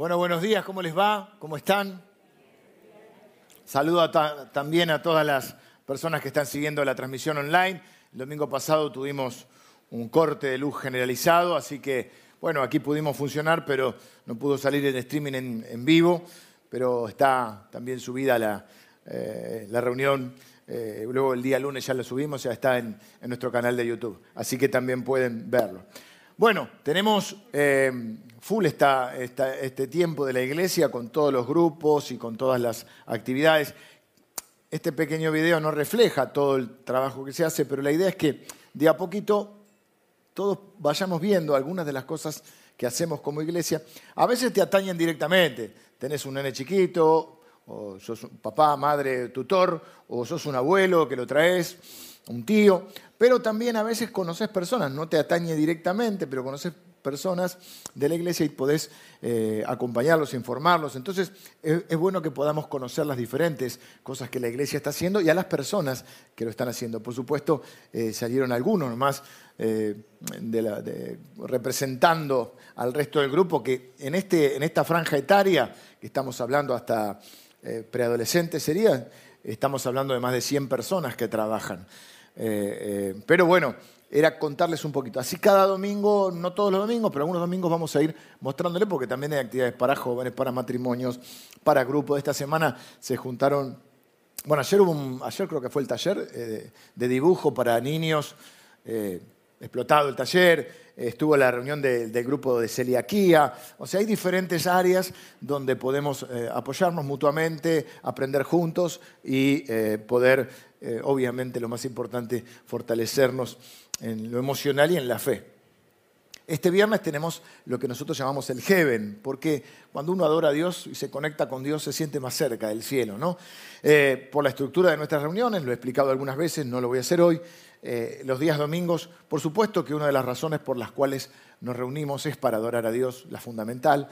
Bueno, buenos días, ¿cómo les va? ¿Cómo están? Saludo también a todas las personas que están siguiendo la transmisión online. El domingo pasado tuvimos un corte de luz generalizado, así que, bueno, aquí pudimos funcionar, pero no pudo salir el streaming en, vivo, pero está también subida la, eh, la reunión. Eh, luego el día lunes ya lo subimos, ya está en, nuestro canal de YouTube, así que también pueden verlo. Bueno, tenemos eh, full este tiempo de la iglesia con todos los grupos y con todas las actividades. Este pequeño video no refleja todo el trabajo que se hace, pero la idea es que de a poquito todos vayamos viendo algunas de las cosas que hacemos como iglesia. A veces te atañen directamente. Tenés un nene chiquito, o sos un papá, madre, tutor, o sos un abuelo que lo traes, un tío. Pero también a veces conoces personas, no te atañe directamente, pero conoces personas de la iglesia y podés eh, acompañarlos, informarlos. Entonces es, bueno que podamos conocer las diferentes cosas que la iglesia está haciendo y a las personas que lo están haciendo. Por supuesto, eh, salieron algunos nomás eh, representando al resto del grupo que en, este, en esta franja etaria, que estamos hablando hasta preadolescentes sería, estamos hablando de más de 100 personas que trabajan. pero bueno, era contarles un poquito. Así cada domingo, no todos los domingos, pero algunos domingos vamos a ir mostrándole porque también hay actividades para jóvenes, para matrimonios, para grupos. Esta semana se juntaron, bueno, ayer, hubo ayer creo que fue el taller eh, de dibujo para niños, eh, explotado el taller, estuvo la reunión del grupo de celiaquía, o sea, hay diferentes áreas donde podemos eh, apoyarnos mutuamente, aprender juntos y poder, obviamente lo más importante, fortalecernos en lo emocional y en la fe. Este viernes tenemos lo que nosotros llamamos el heaven, porque cuando uno adora a Dios y se conecta con Dios se siente más cerca del cielo, ¿no? Eh, por la estructura de nuestras reuniones, lo he explicado algunas veces, no lo voy a hacer hoy, eh, los días domingos, por supuesto que una de las razones por las cuales nos reunimos es para adorar a Dios, la fundamental,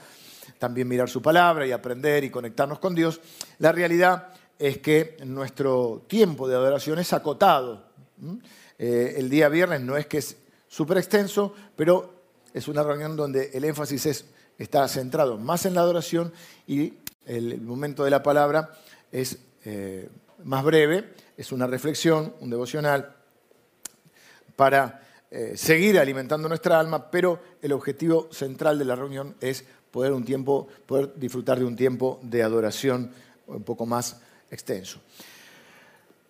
también mirar su palabra y aprender y conectarnos con Dios. La realidad es que nuestro tiempo de adoración es acotado. Eh, el día viernes no es que es súper extenso, pero es una reunión donde el énfasis está centrado más en la adoración y el, momento de la palabra es eh, más breve, es una reflexión, un devocional para eh, seguir alimentando nuestra alma, pero el objetivo central de la reunión es poder, un tiempo, poder disfrutar de un tiempo de adoración un poco más extenso.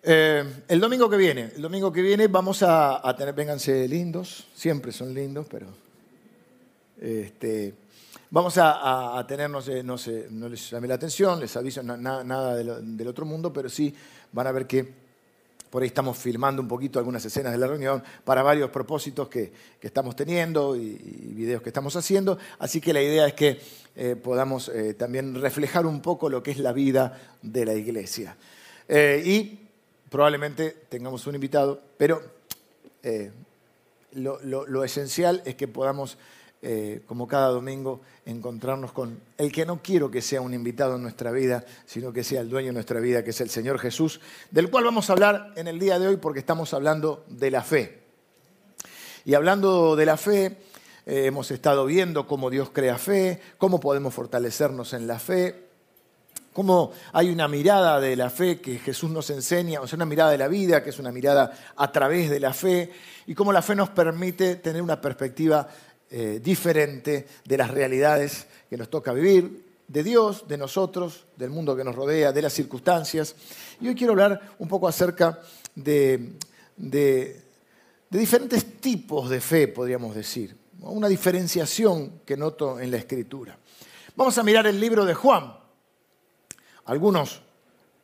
Eh, el domingo que viene, el domingo que viene vamos a, tener, vénganse lindos, siempre son lindos, pero este, vamos a, tener, no, sé, no, sé, no les llame la atención, les aviso nada del otro mundo, pero sí van a ver que por ahí estamos filmando un poquito algunas escenas de la reunión para varios propósitos que, estamos teniendo y, videos que estamos haciendo. Así que la idea es que eh, podamos eh, también reflejar un poco lo que es la vida de la iglesia. y probablemente tengamos un invitado, pero eh, lo, esencial es que podamos, eh, como cada domingo, encontrarnos con el que no quiero que sea un invitado en nuestra vida, sino que sea el dueño de nuestra vida, que es el Señor Jesús, del cual vamos a hablar en el día de hoy porque estamos hablando de la fe. Y hablando de la fe, eh, hemos estado viendo cómo Dios crea fe, cómo podemos fortalecernos en la fe, cómo hay una mirada de la fe que Jesús nos enseña, o sea, una mirada de la vida, que es una mirada a través de la fe, y cómo la fe nos permite tener una perspectiva eh, diferente de las realidades que nos toca vivir, de Dios, de nosotros, del mundo que nos rodea, de las circunstancias. Y hoy quiero hablar un poco acerca de, de diferentes tipos de fe, podríamos decir, una diferenciación que noto en la Escritura. Vamos a mirar el libro de Juan algunos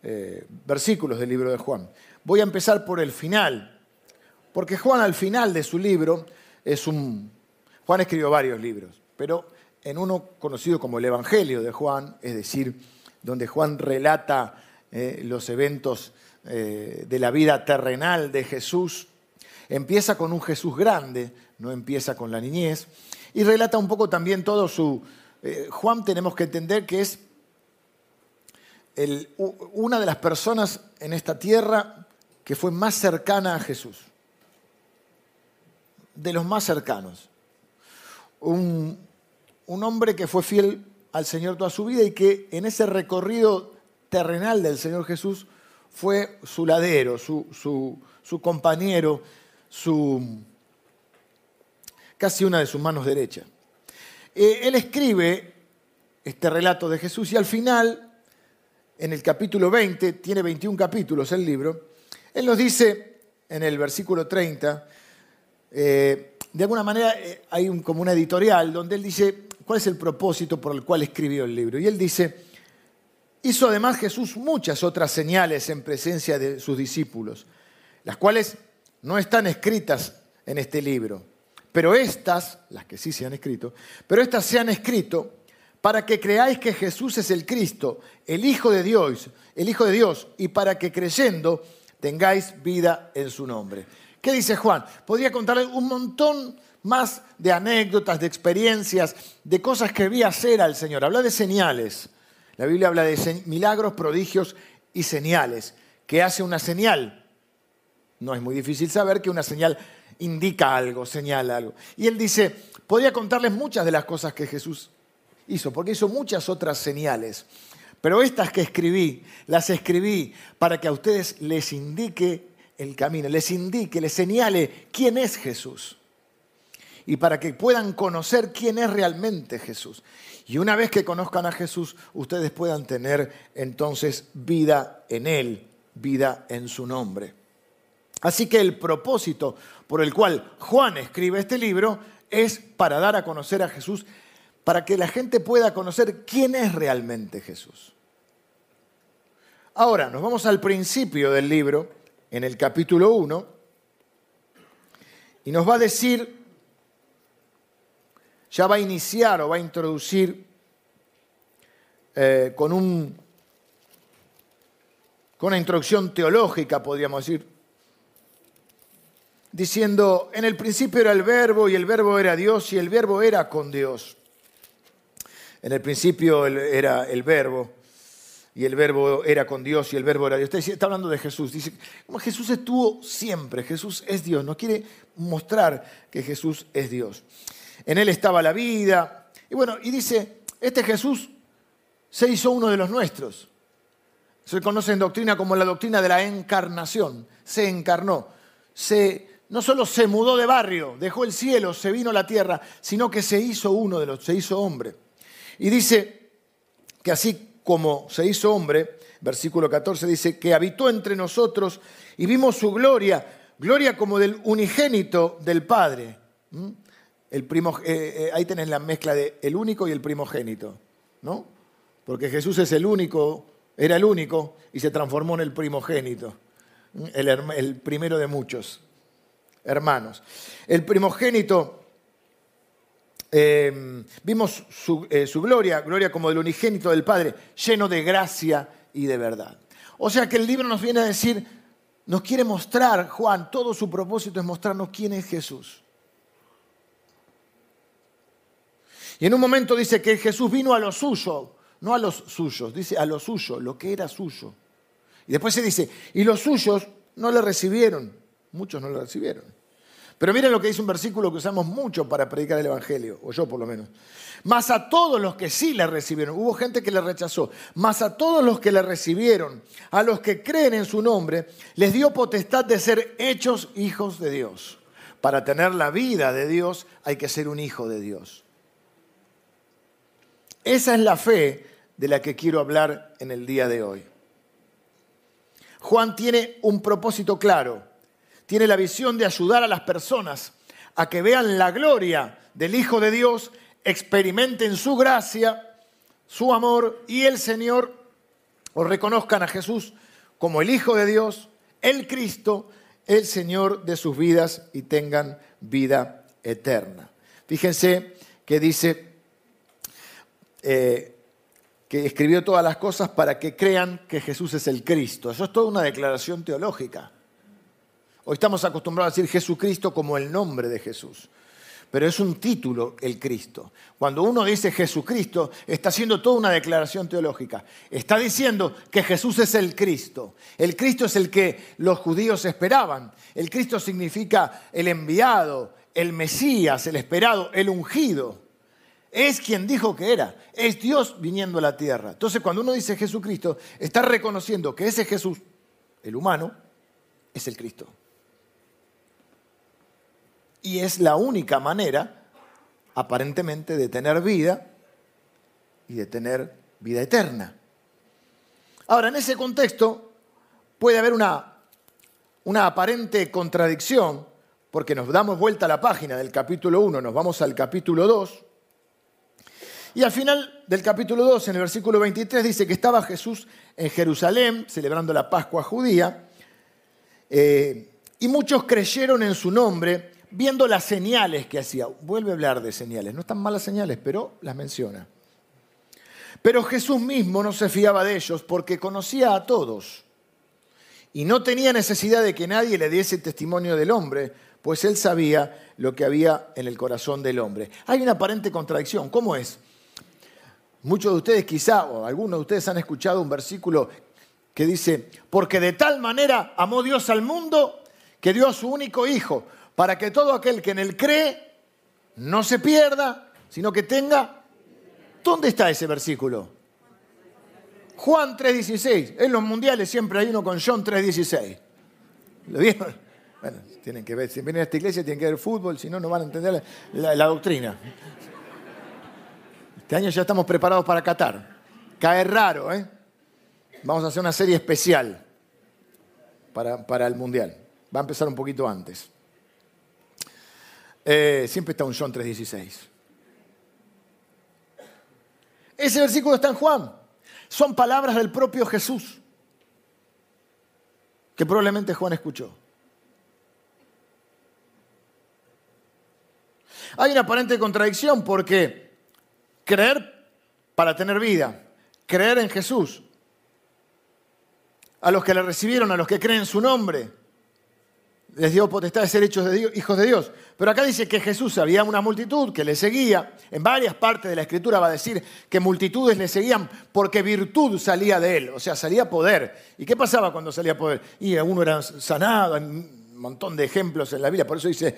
eh, versículos del libro de Juan. Voy a empezar por el final, porque Juan al final de su libro es un... Juan escribió varios libros, pero en uno conocido como el Evangelio de Juan, es decir, donde Juan relata eh, los eventos eh, de la vida terrenal de Jesús, empieza con un Jesús grande, no empieza con la niñez, y relata un poco también todo su... Juan tenemos que entender que es una de las personas en esta tierra que fue más cercana a Jesús. De los más cercanos. Un, hombre que fue fiel al Señor toda su vida y que en ese recorrido terrenal del Señor Jesús fue su ladero, su, su compañero, su, casi una de sus manos derechas. Eh, él escribe este relato de Jesús y al final, en el capítulo 20, tiene 21 capítulos el libro, él nos dice en el versículo 30, eh, de alguna manera eh, hay un, como una editorial donde él dice cuál es el propósito por el cual escribió el libro. Y él dice, hizo además Jesús muchas otras señales en presencia de sus discípulos, las cuales no están escritas en este libro pero estas, las que sí se han escrito, pero estas se han escrito para que creáis que Jesús es el Cristo, el Hijo de Dios, el Hijo de Dios, y para que creyendo tengáis vida en su nombre. ¿Qué dice Juan? Podría contarle un montón más de anécdotas, de experiencias, de cosas que vi hacer al Señor. Habla de señales. La Biblia habla de milagros, prodigios y señales. ¿Qué hace una señal? No es muy difícil saber que una señal indica algo, señala algo. Y él dice, podría contarles muchas de las cosas que Jesús hizo, porque hizo muchas otras señales. Pero estas que escribí, las escribí para que a ustedes les indique el camino, les indique, les señale quién es Jesús. Y para que puedan conocer quién es realmente Jesús. Y una vez que conozcan a Jesús, ustedes puedan tener entonces vida en Él, vida en su nombre. Así que el propósito por el cual Juan escribe este libro es para dar a conocer a Jesús, para que la gente pueda conocer quién es realmente Jesús. Ahora, nos vamos al principio del libro, en el capítulo 1, y nos va a decir, ya va a iniciar o va a introducir eh, con, un, con una introducción teológica, podríamos decir, diciendo, en el principio era el verbo y el verbo era Dios y el verbo era con Dios. En el principio era el verbo y el verbo era con Dios y el verbo era Dios. Está hablando de Jesús. Dice, Jesús estuvo siempre, Jesús es Dios. Nos quiere mostrar que Jesús es Dios. En él estaba la vida. Y bueno, y dice, este Jesús se hizo uno de los nuestros. Se conoce en doctrina como la doctrina de la encarnación. Se encarnó, se no solo se mudó de barrio, dejó el cielo, se vino a la tierra, sino que se hizo uno de los, se hizo hombre. Y dice que así como se hizo hombre, versículo 14 dice, que habitó entre nosotros y vimos su gloria, gloria como del unigénito del Padre. El primo, eh, eh, ahí tenés la mezcla de el único y el primogénito, ¿no? Porque Jesús es el único, era el único y se transformó en el primogénito, el primero de muchos hermanos. El primogénito, eh, vimos eh, su, gloria, gloria como del unigénito del Padre, lleno de gracia y de verdad. O sea que el libro nos viene a decir, nos quiere mostrar, Juan, todo su propósito es mostrarnos quién es Jesús. Y en un momento dice que Jesús vino a lo suyo, no a los suyos, dice a lo suyo, lo que era suyo. Y después se dice, y los suyos no le recibieron, muchos no le recibieron. Pero miren lo que dice un versículo que usamos mucho para predicar el Evangelio, o yo por lo menos. Más a todos los que sí le recibieron, hubo gente que le rechazó, más a todos los que le recibieron, a los que creen en su nombre, les dio potestad de ser hechos hijos de Dios. Para tener la vida de Dios hay que ser un hijo de Dios. Esa es la fe de la que quiero hablar en el día de hoy. Juan tiene un propósito claro tiene la visión de ayudar a las personas a que vean la gloria del Hijo de Dios, experimenten su gracia, su amor y el Señor, o reconozcan a Jesús como el Hijo de Dios, el Cristo, el Señor de sus vidas y tengan vida eterna. Fíjense que dice eh, que escribió todas las cosas para que crean que Jesús es el Cristo. Eso es toda una declaración teológica. Hoy estamos acostumbrados a decir Jesucristo como el nombre de Jesús. Pero es un título el Cristo. Cuando uno dice Jesucristo, está haciendo toda una declaración teológica. Está diciendo que Jesús es el Cristo. El Cristo es el que los judíos esperaban. El Cristo significa el enviado, el Mesías, el esperado, el ungido. es quien dijo que era, es Dios viniendo a la tierra. Entonces cuando uno dice Jesucristo, está reconociendo que ese Jesús, el humano, es el Cristo. Y es la única manera, aparentemente, de tener vida y de tener vida eterna. Ahora, en ese contexto puede haber una, una aparente contradicción, porque nos damos vuelta a la página del capítulo 1, nos vamos al capítulo 2, y al final del capítulo 2, en el versículo 23, dice que estaba Jesús en Jerusalén celebrando la Pascua judía, eh, y muchos creyeron en su nombre viendo las señales que hacía. Vuelve a hablar de señales, no están malas señales, pero las menciona. Pero Jesús mismo no se fiaba de ellos porque conocía a todos y no tenía necesidad de que nadie le diese testimonio del hombre, pues él sabía lo que había en el corazón del hombre. Hay una aparente contradicción. ¿Cómo es? Muchos de ustedes quizá, o algunos de ustedes han escuchado un versículo que dice, porque de tal manera amó Dios al mundo que dio a su único Hijo, para que todo aquel que en él cree no se pierda, sino que tenga... ¿Dónde está ese versículo? Juan 3.16. En los mundiales siempre hay uno con John 3.16. ¿Lo vieron? Bueno, tienen que ver, si vienen a esta iglesia tienen que ver fútbol, si no, no van a entender la doctrina. Este año ya estamos preparados para Qatar. Cae raro, ¿eh? Vamos a hacer una serie especial para, el Mundial. Va a empezar un poquito antes. Eh, siempre está un John 3.16. Ese versículo está en Juan. Son palabras del propio Jesús que probablemente Juan escuchó. Hay una aparente contradicción porque Creer para tener vida. Creer en Jesús. A los que le recibieron, a los que creen en su nombre, les dio potestad de ser de hijos de Dios. Pero acá dice que Jesús había una multitud que le seguía. En varias partes de la escritura va a decir que multitudes le seguían porque virtud salía de él, o sea, salía poder. ¿Y qué pasaba cuando salía poder? Y uno era sanado, hay un montón de ejemplos en la Biblia, por eso dice,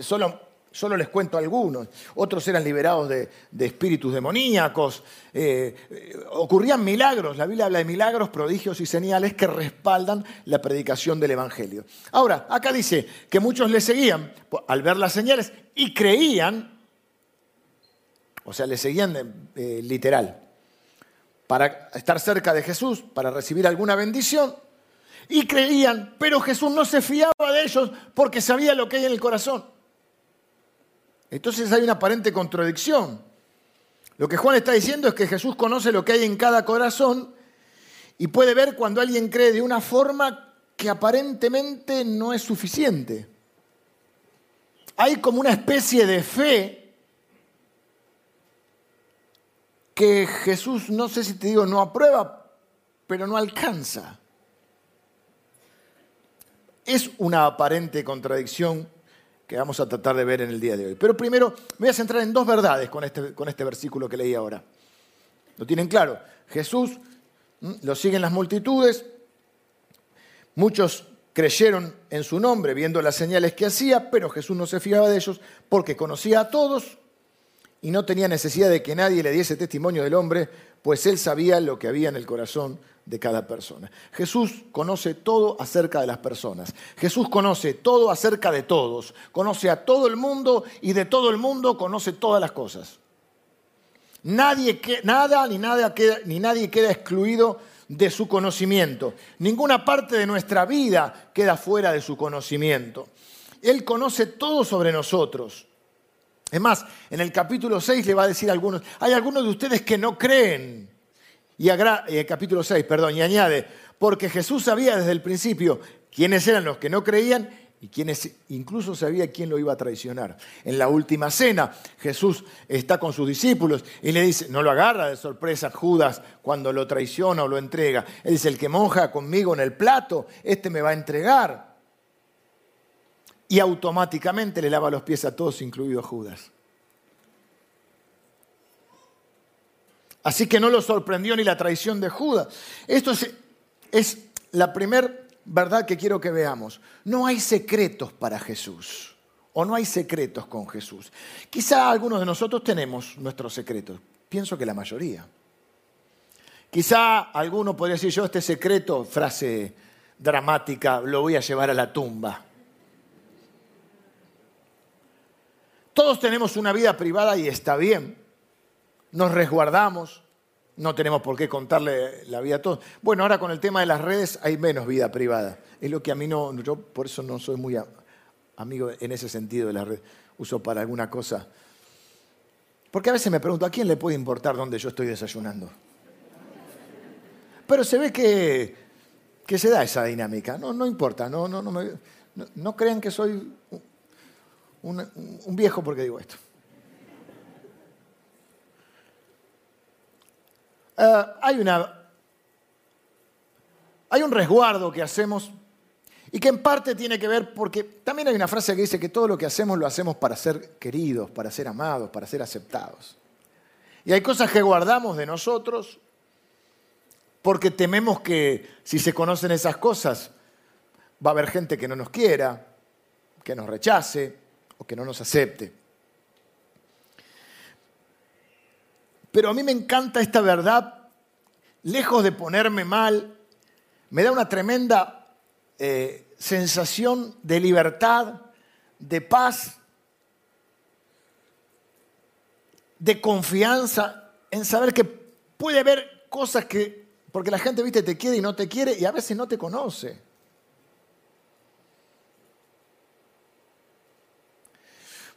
solo Solo les cuento algunos. Otros eran liberados de, espíritus demoníacos. Eh, eh, ocurrían milagros. La Biblia habla de milagros, prodigios y señales que respaldan la predicación del Evangelio. Ahora, acá dice que muchos le seguían al ver las señales y creían, o sea, le seguían eh, literal, para estar cerca de Jesús, para recibir alguna bendición. Y creían, pero Jesús no se fiaba de ellos porque sabía lo que hay en el corazón. Entonces hay una aparente contradicción. Lo que Juan está diciendo es que Jesús conoce lo que hay en cada corazón y puede ver cuando alguien cree de una forma que aparentemente no es suficiente. Hay como una especie de fe que Jesús, no sé si te digo, no aprueba, pero no alcanza. Es una aparente contradicción que vamos a tratar de ver en el día de hoy. Pero primero me voy a centrar en dos verdades con este, con este versículo que leí ahora. ¿Lo tienen claro? Jesús lo siguen las multitudes, muchos creyeron en su nombre viendo las señales que hacía, pero Jesús no se fiaba de ellos porque conocía a todos y no tenía necesidad de que nadie le diese testimonio del hombre, pues él sabía lo que había en el corazón de cada persona. Jesús conoce todo acerca de las personas. Jesús conoce todo acerca de todos. Conoce a todo el mundo y de todo el mundo conoce todas las cosas. Nadie, nada ni, queda, ni nadie queda excluido de su conocimiento. Ninguna parte de nuestra vida queda fuera de su conocimiento. Él conoce todo sobre nosotros. Es más, en el capítulo 6 le va a decir a algunos, hay algunos de ustedes que no creen. Y eh, capítulo 6, perdón, y añade, porque Jesús sabía desde el principio quiénes eran los que no creían y quienes incluso sabía quién lo iba a traicionar. En la última cena, Jesús está con sus discípulos y le dice, no lo agarra de sorpresa Judas cuando lo traiciona o lo entrega. Él dice, el que monja conmigo en el plato, este me va a entregar. Y automáticamente le lava los pies a todos, incluido a Judas. Así que no lo sorprendió ni la traición de Judas. Esto es, la primera verdad que quiero que veamos. No hay secretos para Jesús. o no hay secretos con Jesús. Quizá algunos de nosotros tenemos nuestros secretos, pienso que la mayoría. Quizá alguno podría decir yo este secreto, frase dramática, lo voy a llevar a la tumba. Todos tenemos una vida privada y está bien. Nos resguardamos, no tenemos por qué contarle la vida a todos. Bueno, ahora con el tema de las redes hay menos vida privada. Es lo que a mí no, yo por eso no soy muy amigo en ese sentido de las redes. Uso para alguna cosa. Porque a veces me pregunto, ¿a quién le puede importar dónde yo estoy desayunando? Pero se ve que, que se da esa dinámica. No, no importa, no, no, no, no, crean que soy un, un viejo porque digo esto. Eh, hay, una, hay un resguardo que hacemos y que en parte tiene que ver porque también hay una frase que dice que todo lo que hacemos lo hacemos para ser queridos, para ser amados, para ser aceptados. Y hay cosas que guardamos de nosotros porque tememos que si se conocen esas cosas va a haber gente que no nos quiera, que nos rechace o que no nos acepte. Pero a mí me encanta esta verdad, lejos de ponerme mal, me da una tremenda eh, sensación de libertad, de paz, de confianza en saber que puede haber cosas que, porque la gente, viste, te quiere y no te quiere y a veces no te conoce.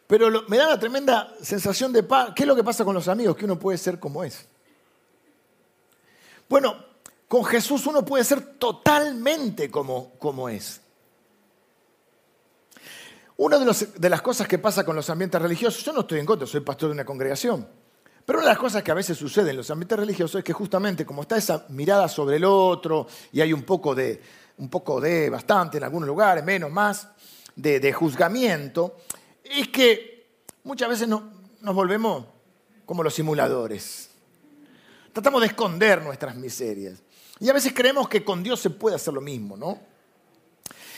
Pero me da una tremenda sensación de paz. ¿Qué es lo que pasa con los amigos? Que uno puede ser como es. Bueno, con Jesús uno puede ser totalmente como, como es. Una de, las cosas que pasa con los ambientes religiosos, yo no estoy en contra, soy pastor de una congregación, pero una de las cosas que a veces sucede en los ambientes religiosos es que justamente como está esa mirada sobre el otro y hay un poco de, un poco de bastante en algunos lugares, menos, más, de, de juzgamiento, es que muchas veces nos volvemos como los simuladores. Tratamos de esconder nuestras miserias. Y a veces creemos que con Dios se puede hacer lo mismo, ¿no?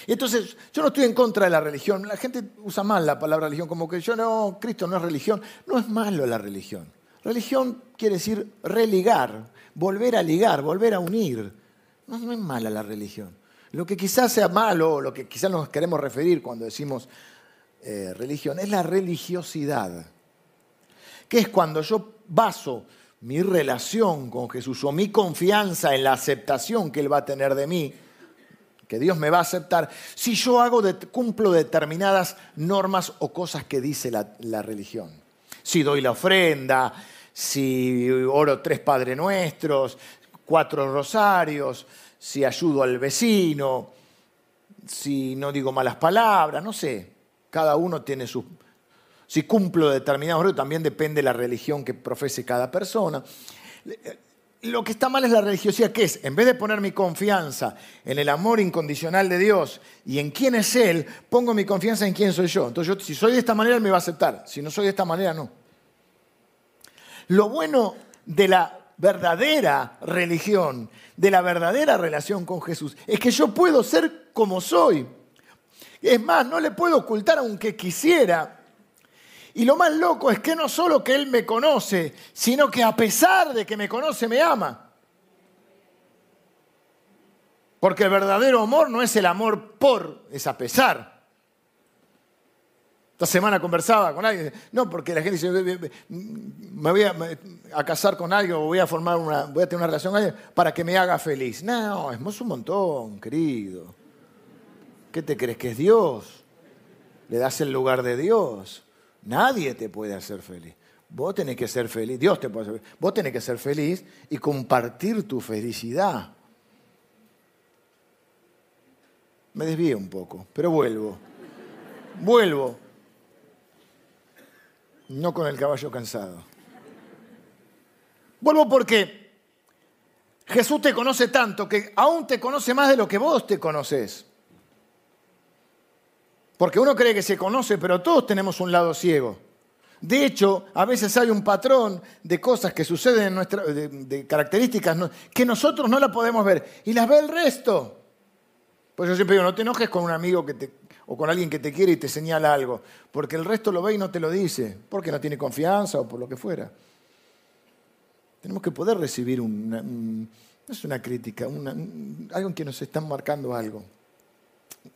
Y entonces, yo no estoy en contra de la religión. La gente usa mal la palabra religión, como que yo no, Cristo no es religión. No es malo la religión. Religión quiere decir religar, volver a ligar, volver a unir. No, no es mala la religión. Lo que quizás sea malo, lo que quizás nos queremos referir cuando decimos eh, religión, es la religiosidad, que es cuando yo baso mi relación con Jesús o mi confianza en la aceptación que Él va a tener de mí, que Dios me va a aceptar, si yo hago cumplo determinadas normas o cosas que dice la, la religión. Si doy la ofrenda, si oro tres Padre Nuestros, cuatro rosarios, si ayudo al vecino, si no digo malas palabras, no sé. Cada uno tiene su... Si cumplo determinados retos, también depende de la religión que profese cada persona. Lo que está mal es la religiosidad, que es, en vez de poner mi confianza en el amor incondicional de Dios y en quién es Él, pongo mi confianza en quién soy yo. Entonces, yo, si soy de esta manera, Él me va a aceptar. Si no soy de esta manera, no. Lo bueno de la verdadera religión, de la verdadera relación con Jesús, es que yo puedo ser como soy. Es más, no le puedo ocultar aunque quisiera. Y lo más loco es que no solo que Él me conoce, sino que a pesar de que me conoce, me ama. Porque el verdadero amor no es el amor por, es a pesar. Esta semana conversaba con alguien, no, porque la gente dice, me voy a, casar con alguien o voy a formar una, voy a tener una relación con alguien para que me haga feliz. No, es un montón, querido. ¿Qué te crees que es Dios? Le das el lugar de Dios. Nadie te puede hacer feliz. Vos tenés que ser feliz, Dios te puede hacer feliz. Vos tenés que ser feliz y compartir tu felicidad. Me desvío un poco, pero vuelvo. Vuelvo. No con el caballo cansado. Vuelvo porque Jesús te conoce tanto que aún te conoce más de lo que vos te conoces. Porque uno cree que se conoce, pero todos tenemos un lado ciego. De hecho, a veces hay un patrón de cosas que suceden en nuestra, de, características que nosotros no la podemos ver y las ve el resto. Pues yo siempre digo, no te enojes con un amigo que te, o con alguien que te quiere y te señala algo, porque el resto lo ve y no te lo dice, porque no tiene confianza o por lo que fuera. Tenemos que poder recibir una, no es una crítica, algo en que nos están marcando algo.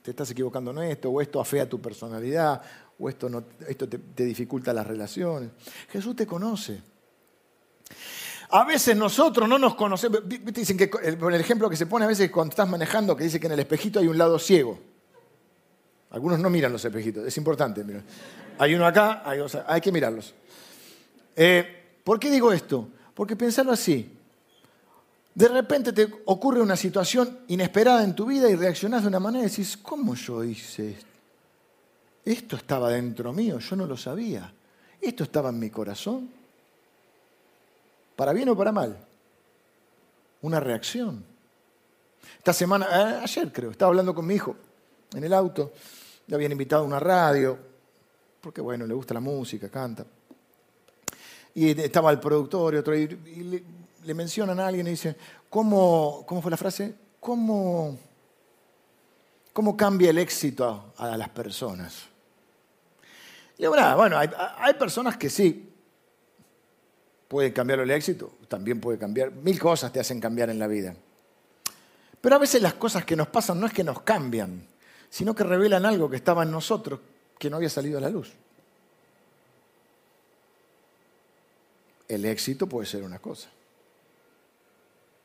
Te estás equivocando en esto, o esto afea tu personalidad, o esto, esto te, dificulta las relaciones. Jesús te conoce. A veces nosotros no nos conocemos. Dicen que el, ejemplo que se pone a veces cuando estás manejando, que dice que en el espejito hay un lado ciego. Algunos no miran los espejitos, es importante. Hay uno acá, hay, hay que mirarlos. Eh, ¿Por qué digo esto? Porque pensarlo así. De repente te ocurre una situación inesperada en tu vida y reaccionás de una manera y decís, ¿cómo yo hice esto? Esto estaba dentro mío, yo no lo sabía. Esto estaba en mi corazón. ¿Para bien o para mal? Una reacción. Esta semana, eh, ayer creo, estaba hablando con mi hijo en el auto, le habían invitado a una radio, porque bueno, le gusta la música, canta. Y estaba el productor y otro, mencionan a alguien y dicen, ¿cómo, ¿cómo fue la frase? ¿Cómo, cómo cambia el éxito a, las personas? Y bueno, hay, hay personas que sí, puede cambiar el éxito, también puede cambiar. Mil cosas te hacen cambiar en la vida. Pero a veces las cosas que nos pasan no es que nos cambian, sino que revelan algo que estaba en nosotros que no había salido a la luz. El éxito puede ser una cosa.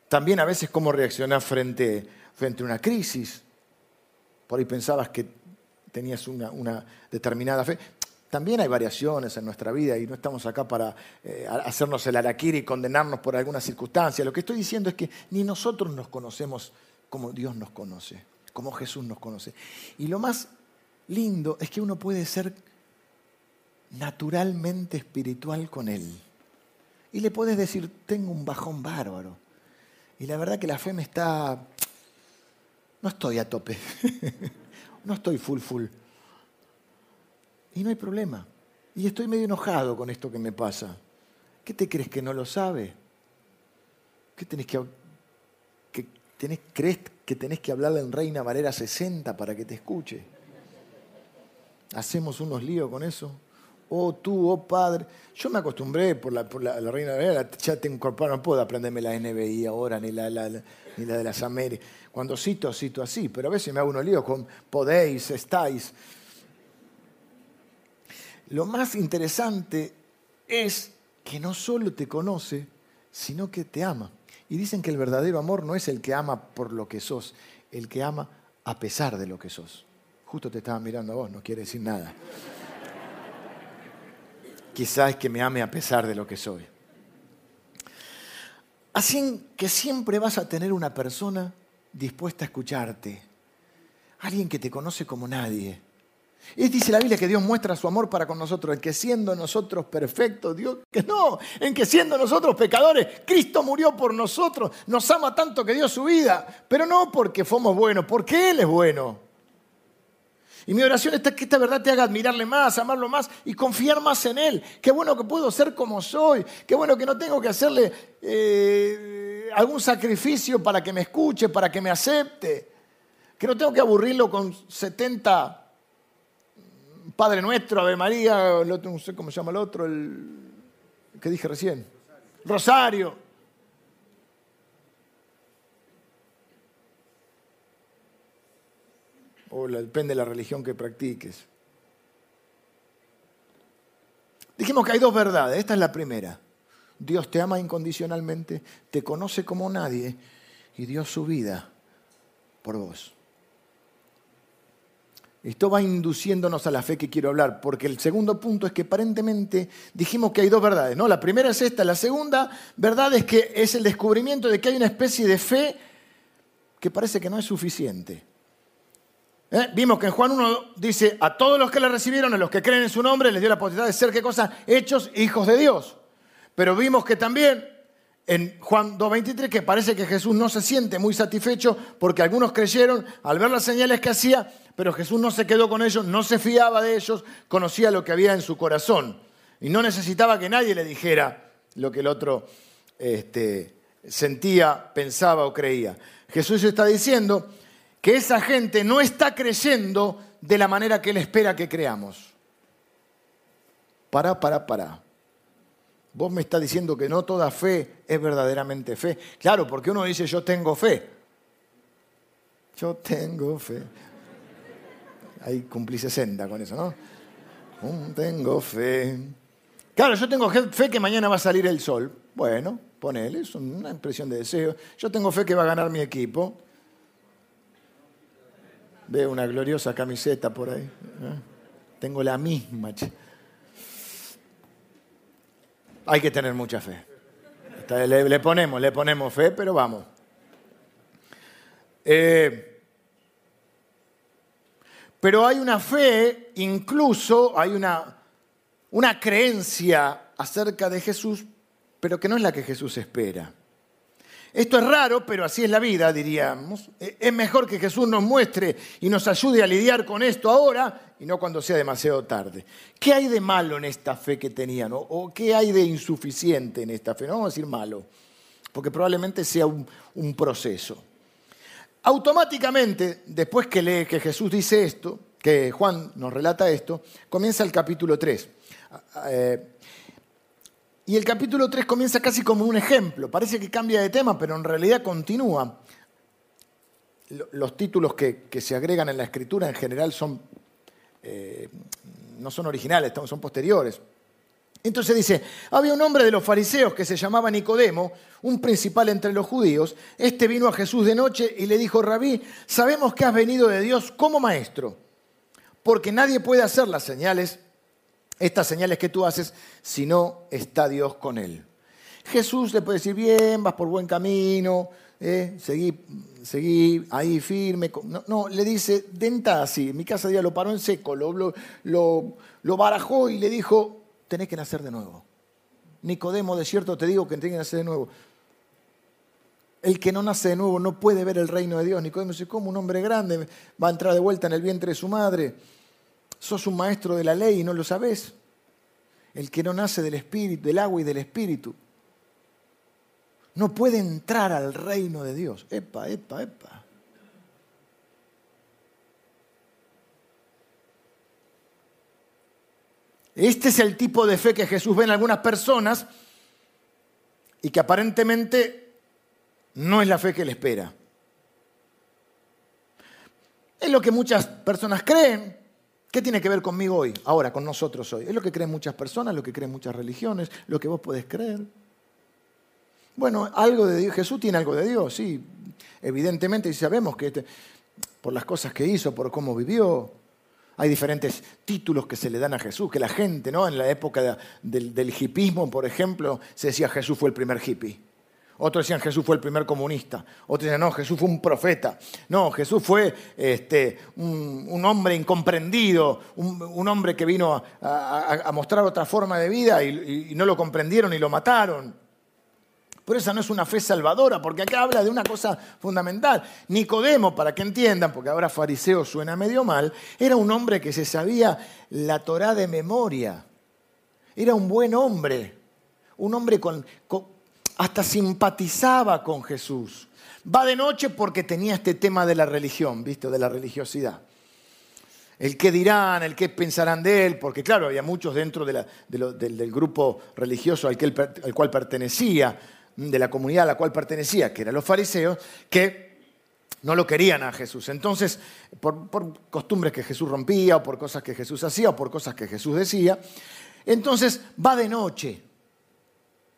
También a veces cómo reaccionar frente, frente a una crisis. Por ahí pensabas que tenías una, una determinada fe. También hay variaciones en nuestra vida y no estamos acá para eh, hacernos el araquiri y condenarnos por alguna circunstancia. Lo que estoy diciendo es que ni nosotros nos conocemos como Dios nos conoce, como Jesús nos conoce. Y lo más lindo es que uno puede ser naturalmente espiritual con Él. Y le puedes decir, tengo un bajón bárbaro. Y la verdad que la fe me está... No estoy a tope. no estoy full full. Y no hay problema. Y estoy medio enojado con esto que me pasa. ¿Qué te crees que no lo sabe? ¿Qué tenés que, que tenés, crees que tenés que hablarle en Reina Valera 60 para que te escuche? ¿Hacemos unos líos con eso? Oh tú, oh padre. Yo me acostumbré por la, por la, Reina Valera, ya te incorporaron, no puedo aprenderme la NBI ahora, ni la, ni la de las Américas. Cuando cito, cito así, pero a veces me hago unos líos con podéis, estáis. Lo más interesante es que no solo te conoce, sino que te ama. Y dicen que el verdadero amor no es el que ama por lo que sos, el que ama a pesar de lo que sos. Justo te estaba mirando a vos, no quiere decir nada. Quizás que me ame a pesar de lo que soy. Así que siempre vas a tener una persona dispuesta a escucharte, alguien que te conoce como nadie, y dice la Biblia que Dios muestra su amor para con nosotros, en que siendo nosotros perfectos, Dios, que no, en que siendo nosotros pecadores, Cristo murió por nosotros, nos ama tanto que dio su vida, pero no porque fuimos buenos, porque Él es bueno. Y mi oración es que esta verdad te haga admirarle más, amarlo más y confiar más en Él. Qué bueno que puedo ser como soy, qué bueno que no tengo que hacerle eh, algún sacrificio para que me escuche, para que me acepte, que no tengo que aburrirlo con 70 Padre Nuestro, Ave María, el otro, no sé cómo se llama el otro, el que dije recién. Rosario. O depende de la religión que practiques. Dijimos que hay dos verdades. Esta es la primera. Dios te ama incondicionalmente, te conoce como nadie y dio su vida por vos. Esto va induciéndonos a la fe que quiero hablar, porque el segundo punto es que aparentemente dijimos que hay dos verdades, ¿no? La primera es esta, la segunda verdad es que es el descubrimiento de que hay una especie de fe que parece que no es suficiente. ¿Eh? Vimos que en Juan 1 dice, a todos los que le recibieron, a los que creen en su nombre, les dio la posibilidad de ser, ¿qué cosa? Hechos hijos de Dios. Pero vimos que también en Juan 2.23 que parece que Jesús no se siente muy satisfecho porque algunos creyeron al ver las señales que hacía, pero Jesús no se quedó con ellos, no se fiaba de ellos, conocía lo que había en su corazón y no necesitaba que nadie le dijera lo que el otro este, sentía, pensaba o creía. Jesús está diciendo que esa gente no está creyendo de la manera que Él espera que creamos. Para, para, para. Vos me estás diciendo que no toda fe es verdaderamente fe. Claro, porque uno dice yo tengo fe. Yo tengo fe. Ahí cumplí 60 con eso, ¿no? Tengo fe. Claro, yo tengo fe que mañana va a salir el sol. Bueno, ponele, es una impresión de deseo. Yo tengo fe que va a ganar mi equipo. Veo una gloriosa camiseta por ahí. Tengo la misma. Hay que tener mucha fe. Le, ponemos, le ponemos fe, pero vamos. Eh, pero hay una fe, incluso hay una, una creencia acerca de Jesús, pero que no es la que Jesús espera. Esto es raro, pero así es la vida, diríamos. E, es mejor que Jesús nos muestre y nos ayude a lidiar con esto ahora y no cuando sea demasiado tarde. ¿Qué hay de malo en esta fe que tenían? ¿O qué hay de insuficiente en esta fe? No vamos a decir malo, porque probablemente sea un, proceso. Automáticamente, después que lee que Jesús dice esto, que Juan nos relata esto, comienza el capítulo 3. Y el capítulo 3 comienza casi como un ejemplo. Parece que cambia de tema, pero en realidad continúa. Los títulos que, se agregan en la escritura en general son, eh, no son originales, son posteriores. Entonces dice, había un hombre de los fariseos que se llamaba Nicodemo, un principal entre los judíos. Este vino a Jesús de noche y le dijo, rabí, sabemos que has venido de Dios como maestro, porque nadie puede hacer las señales estas señales que tú haces si no está Dios con él. Jesús le puede decir, bien, vas por buen camino, eh, seguí, ahí firme. No, no, le dice, denta así. Mi casa día lo paró en seco, lo, lo, barajó y le dijo, tenés que nacer de nuevo. Nicodemo, de cierto te digo que tenés que nacer de nuevo. El que no nace de nuevo no puede ver el reino de Dios. Nicodemo dice, ¿cómo un hombre grande va a entrar de vuelta en el vientre de su madre? Sos un maestro de la ley y no lo sabes. El que no nace del espíritu, del agua y del espíritu, no puede entrar al reino de Dios. Epa, epa, epa. Este es el tipo de fe que Jesús ve en algunas personas y que aparentemente no es la fe que él espera. Es lo que muchas personas creen, ¿Qué tiene que ver conmigo hoy, ahora, con nosotros hoy? Es lo que creen muchas personas, lo que creen muchas religiones, lo que vos podés creer. Bueno, algo de Dios, Jesús tiene algo de Dios, sí, evidentemente, y sabemos que este, por las cosas que hizo, por cómo vivió, hay diferentes títulos que se le dan a Jesús, que la gente, ¿no? En la época del, del hipismo, por ejemplo, se decía Jesús fue el primer hippie. Otros decían Jesús fue el primer comunista. Otros decían, no, Jesús fue un profeta. No, Jesús fue este, un, hombre incomprendido, un, hombre que vino a, mostrar otra forma de vida y, no lo comprendieron y lo mataron. Pero esa no es una fe salvadora, porque acá habla de una cosa fundamental. Nicodemo, para que entiendan, porque ahora fariseo suena medio mal, era un hombre que se sabía la Torá de memoria. Era un buen hombre, un hombre con hasta simpatizaba con Jesús. Va de noche porque tenía este tema de la religión, ¿viste? De la religiosidad. El qué dirán, el qué pensarán de él, porque claro, había muchos dentro del, grupo religioso al, al cual pertenecía, de la comunidad a la cual pertenecía, que eran los fariseos, que no lo querían a Jesús. Entonces, por, por, costumbres que Jesús rompía, o por cosas que Jesús hacía, o por cosas que Jesús decía, entonces va de noche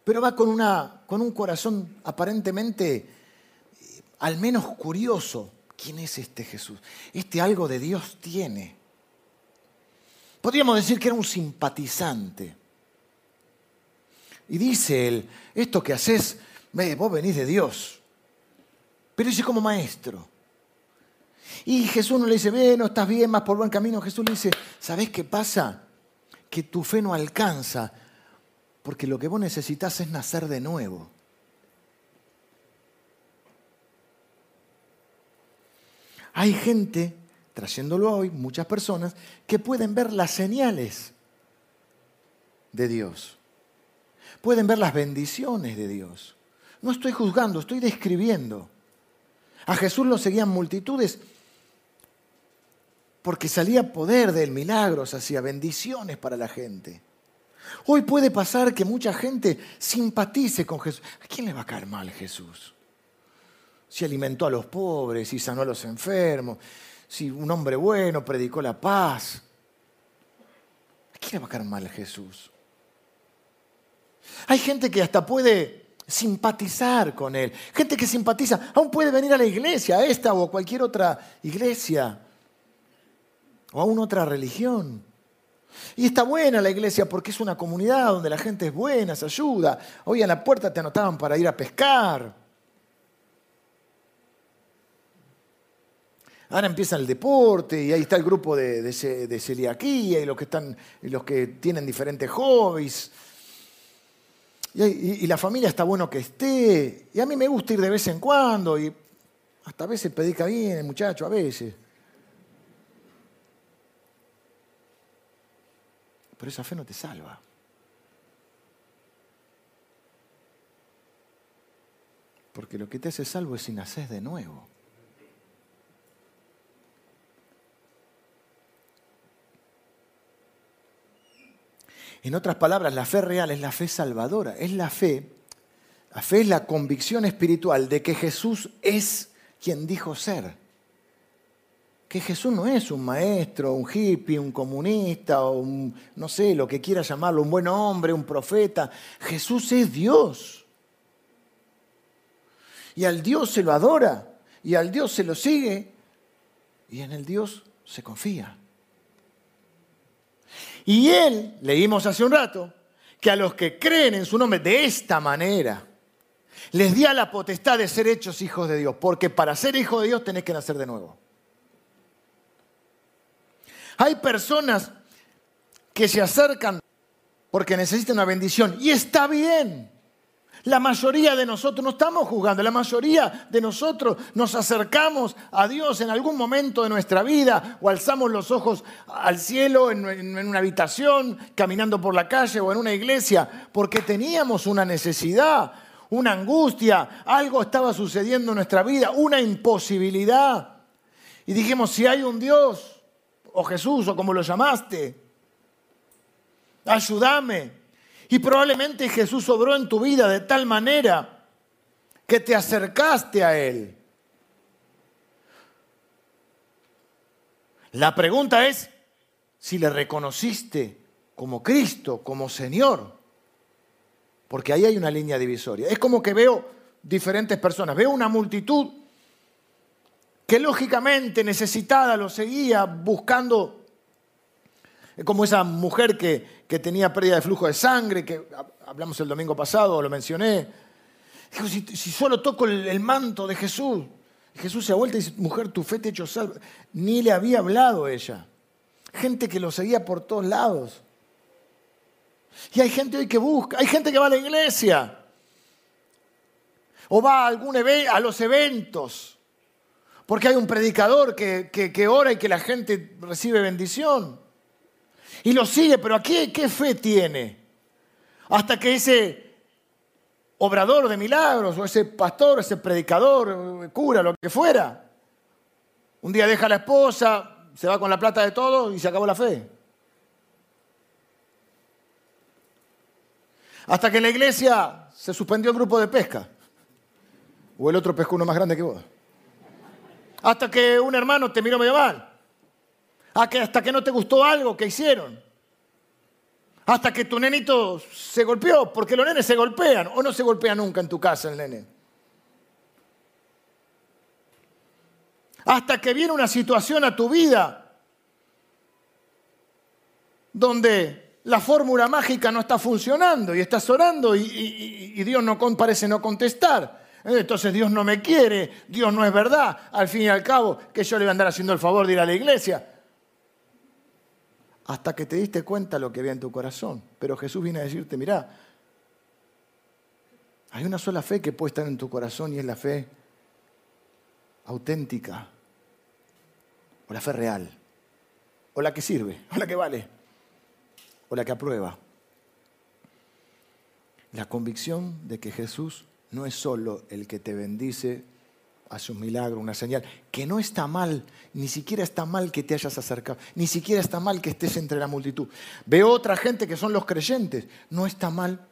pero va con, una, con un corazón aparentemente eh, al menos curioso. ¿Quién es este Jesús? Este algo de Dios tiene. Podríamos decir que era un simpatizante. Y dice él, esto que haces, vos venís de Dios, pero dice como maestro. Y Jesús no le dice, ve, no estás bien, más por buen camino. Jesús le dice, ¿sabés qué pasa? Que tu fe no alcanza porque lo que vos necesitas es nacer de nuevo. Hay gente, trayéndolo hoy, muchas personas, que pueden ver las señales de Dios. Pueden ver las bendiciones de Dios. No estoy juzgando, estoy describiendo. A Jesús lo seguían multitudes porque salía poder del milagros, hacía bendiciones para la gente. Hoy puede pasar que mucha gente simpatice con Jesús. ¿A quién le va a caer mal Jesús? Si alimentó a los pobres, si sanó a los enfermos, si un hombre bueno predicó la paz. ¿A quién le va a caer mal Jesús? Hay gente que hasta puede simpatizar con Él. Gente que simpatiza, aún puede venir a la iglesia, a esta o a cualquier otra iglesia, o a una otra religión. Y está buena la iglesia porque es una comunidad donde la gente es buena, se ayuda. Hoy en la puerta te anotaban para ir a pescar. Ahora empieza el deporte y ahí está el grupo de, celiaquía y los que, están, los que tienen diferentes hobbies. Y, la familia está bueno que esté. Y a mí me gusta ir de vez en cuando. Y hasta a veces predica bien el muchacho, a veces. Pero esa fe no te salva. Porque lo que te hace salvo es si naces de nuevo. En otras palabras, la fe real es la fe salvadora, es la fe, la fe es la convicción espiritual de que Jesús es quien dijo ser. Que Jesús no es un maestro, un hippie, un comunista, o un, no sé, lo que quiera llamarlo, un buen hombre, un profeta. Jesús es Dios. Y al Dios se lo adora, y al Dios se lo sigue, y en el Dios se confía. Y él, leímos hace un rato, que a los que creen en su nombre de esta manera, les dio la potestad de ser hechos hijos de Dios, porque para ser hijo de Dios tenés que nacer de nuevo. Hay personas que se acercan porque necesitan una bendición y está bien. La mayoría de nosotros no estamos juzgando, la mayoría de nosotros nos acercamos a Dios en algún momento de nuestra vida o alzamos los ojos al cielo en, en, una habitación, caminando por la calle o en una iglesia, porque teníamos una necesidad, una angustia, algo estaba sucediendo en nuestra vida, una imposibilidad. Y dijimos, si hay un Dios, o Jesús, o como lo llamaste, ayúdame. Y probablemente Jesús obró en tu vida de tal manera que te acercaste a Él. La pregunta es si le reconociste como Cristo, como Señor. Porque ahí hay una línea divisoria. Es como que veo diferentes personas. Veo una multitud que lógicamente necesitada lo seguía buscando es como esa mujer que, tenía pérdida de flujo de sangre, que hablamos el domingo pasado, lo mencioné. Dijo, si, solo toco el, manto de Jesús. Jesús se ha vuelto y dice, mujer, tu fe te ha hecho salvo. Ni le había hablado ella. Gente que lo seguía por todos lados. Y hay gente hoy que busca, hay gente que va a la iglesia. O va a, algún a los eventos. Porque hay un predicador que, que ora y que la gente recibe bendición. Y lo sigue, pero aquí qué fe tiene? Hasta que ese obrador de milagros, o ese pastor, ese predicador, cura, lo que fuera, un día deja a la esposa, se va con la plata de todo y se acabó la fe. Hasta que en la iglesia se suspendió el grupo de pesca. O el otro pescó uno más grande que vos. Hasta que un hermano te miró medio mal hasta que no te gustó algo que hicieron. Hasta que tu nenito se golpeó, porque los nenes se golpean o no se golpea nunca en tu casa el nene. Hasta que viene una situación a tu vida donde la fórmula mágica no está funcionando y estás orando y, y Dios no parece no contestar. Entonces Dios no me quiere, Dios no es verdad. Al fin y al cabo, que yo le voy a andar haciendo el favor de ir a la iglesia hasta que te diste cuenta lo que había en tu corazón. Pero Jesús viene a decirte, mira, hay una sola fe que puede estar en tu corazón y es la fe auténtica, o la fe real, o la que sirve, o la que vale, o la que aprueba. La convicción de que Jesús no es solo el que te bendice hace un milagro, una señal, que no está mal, ni siquiera está mal que te hayas acercado, ni siquiera está mal que estés entre la multitud. Veo otra gente que son los creyentes, no está mal,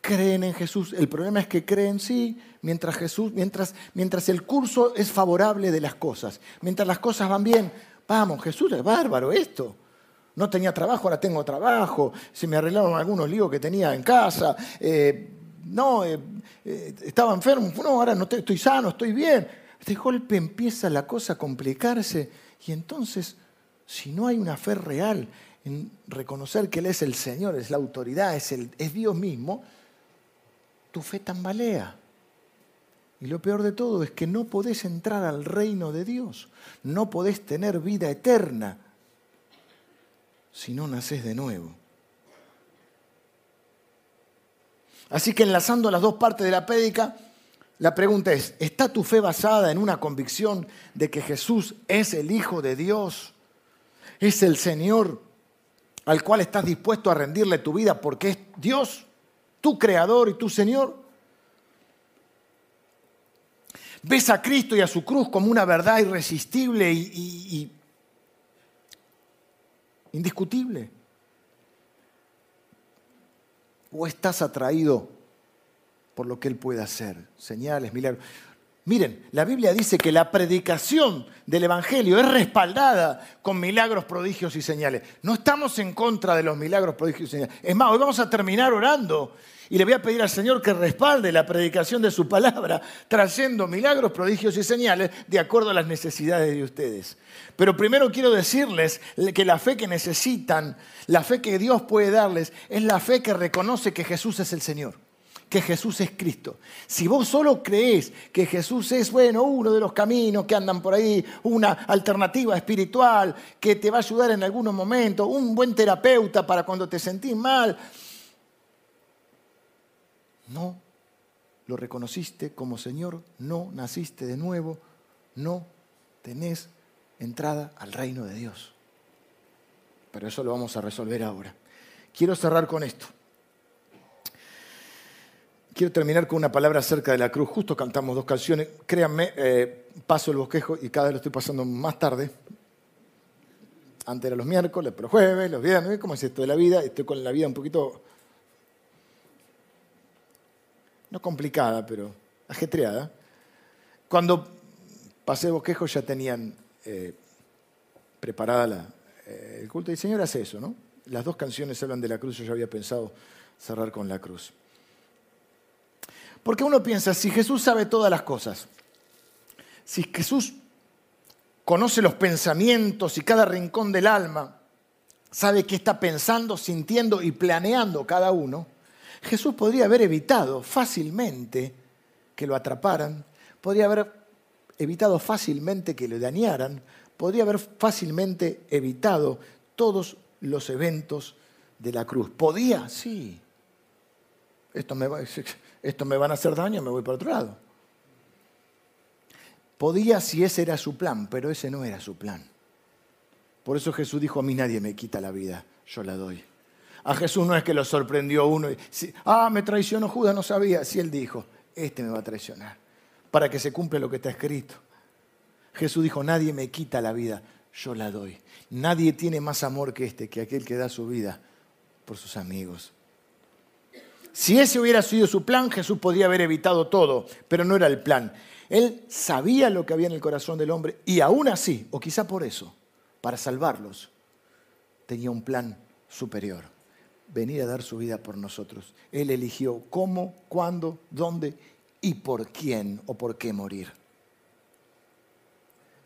creen en Jesús. El problema es que creen sí, mientras Jesús, mientras, mientras el curso es favorable de las cosas, mientras las cosas van bien, vamos, Jesús es bárbaro esto. No tenía trabajo, ahora tengo trabajo, se me arreglaron algunos líos que tenía en casa. Eh, no, eh, eh, estaba enfermo, no, ahora no estoy sano, estoy bien. De golpe empieza la cosa a complicarse y entonces, si no hay una fe real en reconocer que Él es el Señor, es la autoridad, es Dios mismo, tu fe tambalea. Y lo peor de todo es que no podés entrar al reino de Dios, no podés tener vida eterna si no naces de nuevo. Así que enlazando las dos partes de la prédica, la pregunta es, ¿está tu fe basada en una convicción de que Jesús es el Hijo de Dios? ¿Es el Señor al cual estás dispuesto a rendirle tu vida porque es Dios, tu Creador y tu Señor? ¿Ves a Cristo y a su cruz como una verdad irresistible y, y indiscutible? ¿O estás atraído por lo que Él puede hacer? Señales, milagros. Miren, la Biblia dice que la predicación del Evangelio es respaldada con milagros, prodigios y señales. No estamos en contra de los milagros, prodigios y señales. Es más, hoy vamos a terminar orando y le voy a pedir al Señor que respalde la predicación de su palabra, trayendo milagros, prodigios y señales de acuerdo a las necesidades de ustedes. Pero primero quiero decirles que la fe que necesitan, la fe que Dios puede darles, es la fe que reconoce que Jesús es el Señor que Jesús es Cristo. Si vos solo crees que Jesús es, bueno, uno de los caminos que andan por ahí, una alternativa espiritual que te va a ayudar en algunos momentos, un buen terapeuta para cuando te sentís mal, no lo reconociste como Señor, no naciste de nuevo, no tenés entrada al reino de Dios. Pero eso lo vamos a resolver ahora. Quiero cerrar con esto. Quiero terminar con una palabra acerca de la cruz. Justo cantamos dos canciones. Créanme, eh, paso el bosquejo y cada vez lo estoy pasando más tarde. Antes era los miércoles, pero jueves, los viernes, ¿cómo es esto de la vida? Estoy con la vida un poquito no complicada, pero ajetreada. Cuando pasé bosquejo ya tenían eh, preparada eh, el culto. Y el Señor hace eso, ¿no? Las dos canciones hablan de la cruz, yo ya había pensado cerrar con la cruz. Porque uno piensa, si Jesús sabe todas las cosas, si Jesús conoce los pensamientos y cada rincón del alma, sabe qué está pensando, sintiendo y planeando cada uno, Jesús podría haber evitado fácilmente que lo atraparan, podría haber evitado fácilmente que lo dañaran, podría haber fácilmente evitado todos los eventos de la cruz. ¿Podía? Sí. Esto me, va, esto me van a hacer daño, me voy para otro lado. Podía si ese era su plan, pero ese no era su plan. Por eso Jesús dijo, a mí nadie me quita la vida, yo la doy. A Jesús no es que lo sorprendió uno y, ah, me traicionó Judas, no sabía. Si él dijo, este me va a traicionar, para que se cumpla lo que está escrito. Jesús dijo, nadie me quita la vida, yo la doy. Nadie tiene más amor que este, que aquel que da su vida por sus amigos. Si ese hubiera sido su plan, Jesús podría haber evitado todo, pero no era el plan. Él sabía lo que había en el corazón del hombre y aún así, o quizá por eso, para salvarlos, tenía un plan superior venir a dar su vida por nosotros. Él eligió cómo, cuándo, dónde y por quién o por qué morir.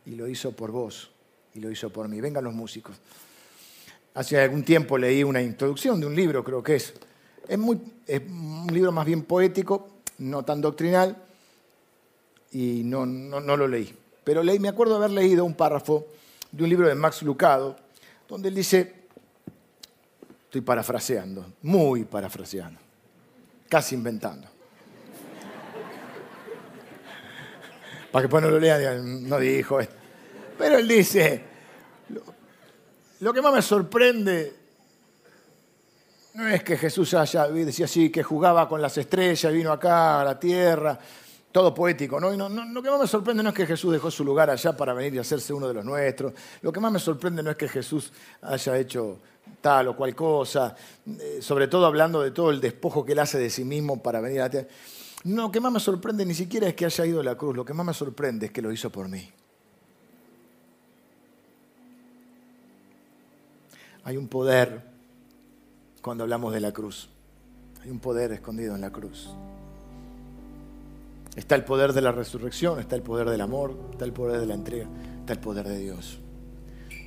Y lo hizo por vos y lo hizo por mí. Vengan los músicos. Hace algún tiempo leí una introducción de un libro, creo que es. Es, muy, un libro más bien poético, no tan doctrinal, y no, no, no lo leí. Pero leí, me acuerdo haber leído un párrafo de un libro de Max Lucado, donde él dice, Estoy parafraseando, muy parafraseando, casi inventando. Para que después no lo lean, no dijo esto. Pero él dice, lo, que más me sorprende no es que Jesús haya, decía así, que jugaba con las estrellas, vino acá a la tierra, todo poético, ¿no? No, Lo que más me sorprende no es que Jesús dejó su lugar allá para venir y hacerse uno de los nuestros. Lo que más me sorprende no es que Jesús haya hecho tal o cual cosa, eh, sobre todo hablando de todo el despojo que él hace de sí mismo para venir a la tierra. No, lo que más me sorprende ni siquiera es que haya ido a la cruz, lo que más me sorprende es que lo hizo por mí. Hay un poder cuando hablamos de la cruz. Hay un poder escondido en la cruz. Está el poder de la resurrección, está el poder del amor, está el poder de la entrega, está el poder de Dios.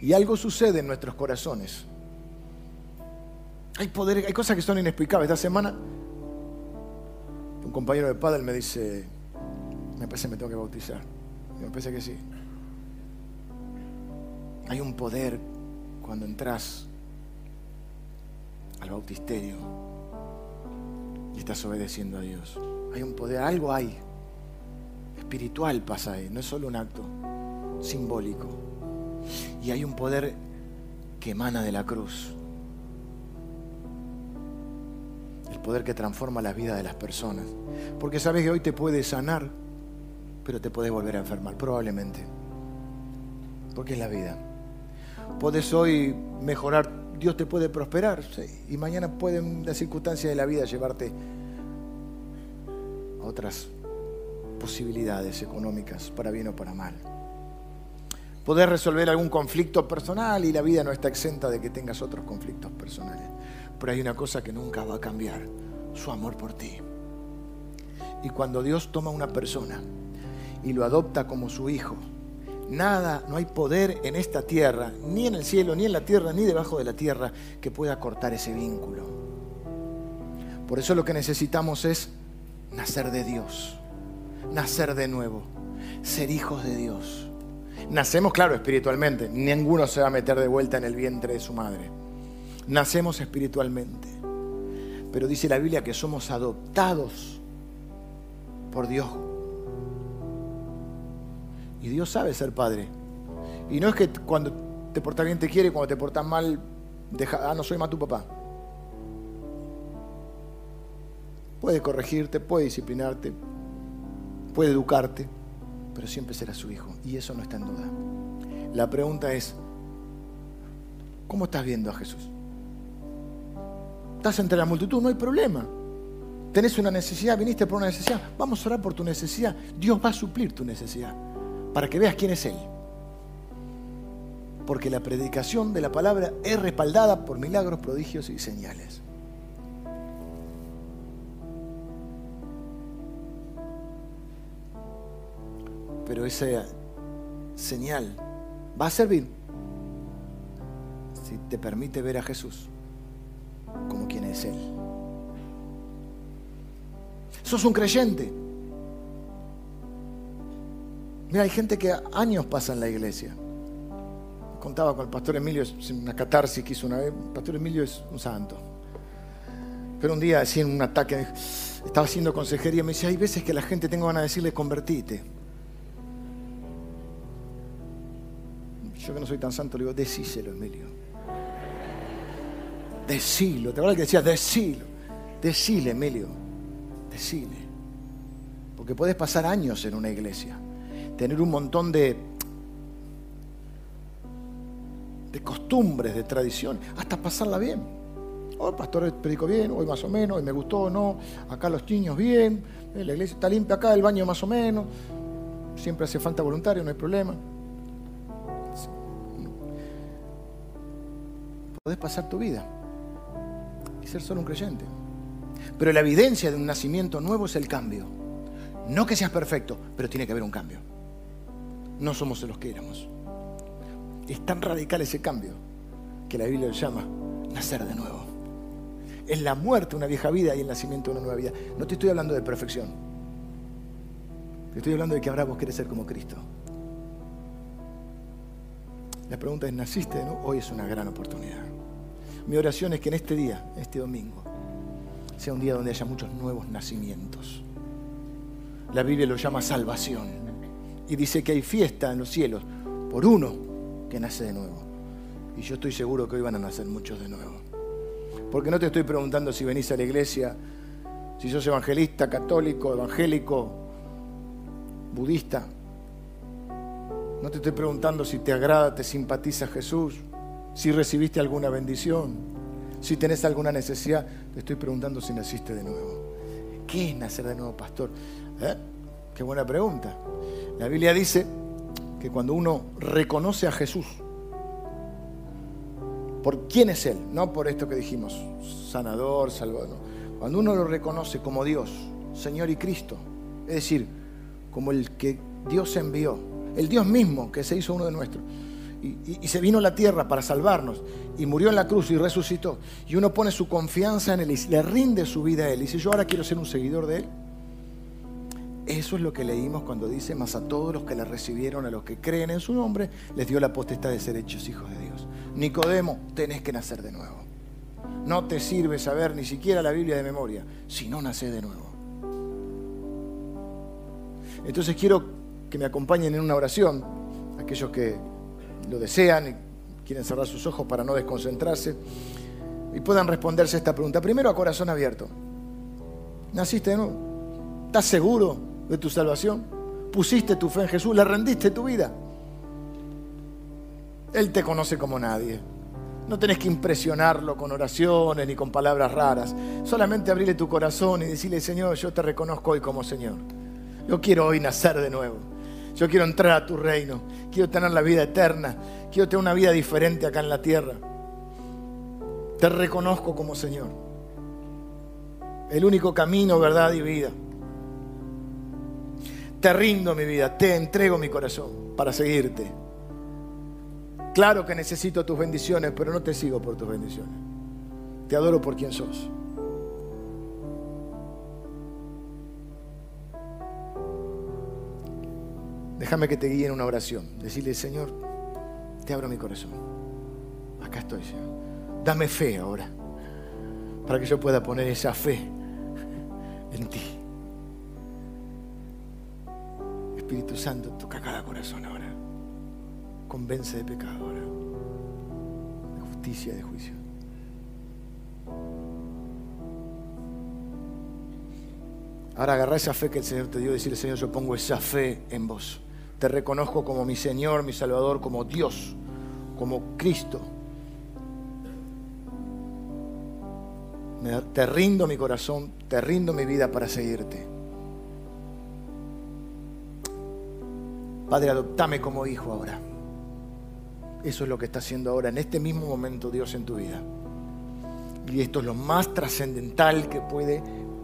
Y algo sucede en nuestros corazones. Hay poder, hay cosas que son inexplicables. Esta semana un compañero de padre me dice, me parece que me tengo que bautizar. Me parece que sí. Hay un poder cuando entras al bautisterio y estás obedeciendo a Dios. Hay un poder, algo hay. Espiritual pasa ahí, no es solo un acto simbólico. Y hay un poder que emana de la cruz. El poder que transforma la vida de las personas. Porque sabes que hoy te puede sanar, pero te puede volver a enfermar, probablemente. Porque es la vida. Puedes hoy mejorar, Dios te puede prosperar, y mañana pueden las circunstancias de la vida llevarte a otras posibilidades económicas, para bien o para mal. Poder resolver algún conflicto personal y la vida no está exenta de que tengas otros conflictos personales. Pero hay una cosa que nunca va a cambiar, su amor por ti. Y cuando Dios toma a una persona y lo adopta como su hijo, Nada, no hay poder en esta tierra, ni en el cielo, ni en la tierra, ni debajo de la tierra, que pueda cortar ese vínculo. Por eso lo que necesitamos es nacer de Dios, nacer de nuevo, ser hijos de Dios. Nacemos, claro, espiritualmente. Ninguno se va a meter de vuelta en el vientre de su madre. Nacemos espiritualmente. Pero dice la Biblia que somos adoptados por Dios y Dios sabe ser padre. Y no es que cuando te portas bien te quiere, cuando te portas mal, deja, ah, no soy más tu papá. Puede corregirte, puede disciplinarte, puede educarte, pero siempre será su hijo. Y eso no está en duda. La pregunta es, ¿cómo estás viendo a Jesús? Estás entre la multitud, no hay problema. Tenés una necesidad, viniste por una necesidad, vamos a orar por tu necesidad. Dios va a suplir tu necesidad para que veas quién es Él. Porque la predicación de la palabra es respaldada por milagros, prodigios y señales. Pero esa señal va a servir si te permite ver a Jesús como quien es Él. Sos un creyente Mira, hay gente que años pasa en la iglesia. Contaba con el pastor Emilio, una catarsis que hizo una vez. El pastor Emilio es un santo. Pero un día, así en un ataque, estaba haciendo consejería, me decía, hay veces que la gente tengo ganas de decirle, convertite. Yo que no soy tan santo, le digo, decíselo, Emilio. Decilo, ¿te acuerdas que decía, decilo? Decile, Emilio, decile. Porque puedes pasar años en una iglesia tener un montón de, de costumbres, de tradiciones, hasta pasarla bien. Hoy el pastor predicó bien, hoy más o menos, hoy me gustó o no, acá los niños bien, eh, la iglesia está limpia acá, el baño más o menos, siempre hace falta voluntario, no hay problema. Podés pasar tu vida y ser solo un creyente. Pero la evidencia de un nacimiento nuevo es el cambio. No que seas perfecto, pero tiene que haber un cambio no somos los que éramos. Es tan radical ese cambio que la Biblia lo llama nacer de nuevo. Es la muerte una vieja vida y el nacimiento una nueva vida. No te estoy hablando de perfección. Te estoy hablando de que ahora vos querés ser como Cristo. La pregunta es, ¿naciste de nuevo? Hoy es una gran oportunidad. Mi oración es que en este día, este domingo, sea un día donde haya muchos nuevos nacimientos. La Biblia lo llama salvación y dice que hay fiesta en los cielos por uno que nace de nuevo. Y yo estoy seguro que hoy van a nacer muchos de nuevo. Porque no te estoy preguntando si venís a la iglesia, si sos evangelista, católico, evangélico, budista. No te estoy preguntando si te agrada, te simpatiza Jesús, si recibiste alguna bendición, si tenés alguna necesidad. Te estoy preguntando si naciste de nuevo. ¿Qué es nacer de nuevo, pastor? ¿Eh? Qué buena pregunta. La Biblia dice que cuando uno reconoce a Jesús, por quién es Él, no por esto que dijimos, sanador, salvador. Cuando uno lo reconoce como Dios, Señor y Cristo, es decir, como el que Dios envió, el Dios mismo que se hizo uno de nuestros, y, se vino a la tierra para salvarnos, y murió en la cruz y resucitó, y uno pone su confianza en Él y le rinde su vida a Él, y dice, yo ahora quiero ser un seguidor de Él. Eso es lo que leímos cuando dice, más a todos los que le recibieron, a los que creen en su nombre, les dio la potestad de ser hechos hijos de Dios. Nicodemo, tenés que nacer de nuevo. No te sirve saber ni siquiera la Biblia de memoria, si no nacés de nuevo. Entonces quiero que me acompañen en una oración, aquellos que lo desean y quieren cerrar sus ojos para no desconcentrarse, y puedan responderse esta pregunta. Primero a corazón abierto. ¿Naciste de nuevo? ¿Estás seguro de tu salvación? ¿Pusiste tu fe en Jesús? ¿Le rendiste tu vida? Él te conoce como nadie. No tenés que impresionarlo con oraciones ni con palabras raras. Solamente abrirle tu corazón y decirle, Señor, yo te reconozco hoy como Señor. Yo quiero hoy nacer de nuevo. Yo quiero entrar a tu reino. Quiero tener la vida eterna. Quiero tener una vida diferente acá en la tierra. Te reconozco como Señor. El único camino, verdad y vida. Te rindo mi vida, te entrego mi corazón para seguirte. Claro que necesito tus bendiciones, pero no te sigo por tus bendiciones. Te adoro por quien sos. Déjame que te guíe en una oración. Decirle, Señor, te abro mi corazón. Acá estoy, Señor. Dame fe ahora, para que yo pueda poner esa fe en ti. Espíritu Santo, toca cada corazón ahora. Convence de pecado ahora. De justicia, de juicio. Ahora agarra esa fe que el Señor te dio y decirle, Señor, yo pongo esa fe en vos. Te reconozco como mi Señor, mi Salvador, como Dios, como Cristo. Te rindo mi corazón, te rindo mi vida para seguirte. Padre, adoptame como hijo ahora. Eso es lo que está haciendo ahora, en este mismo momento, Dios en tu vida. Y esto es lo más trascendental que puede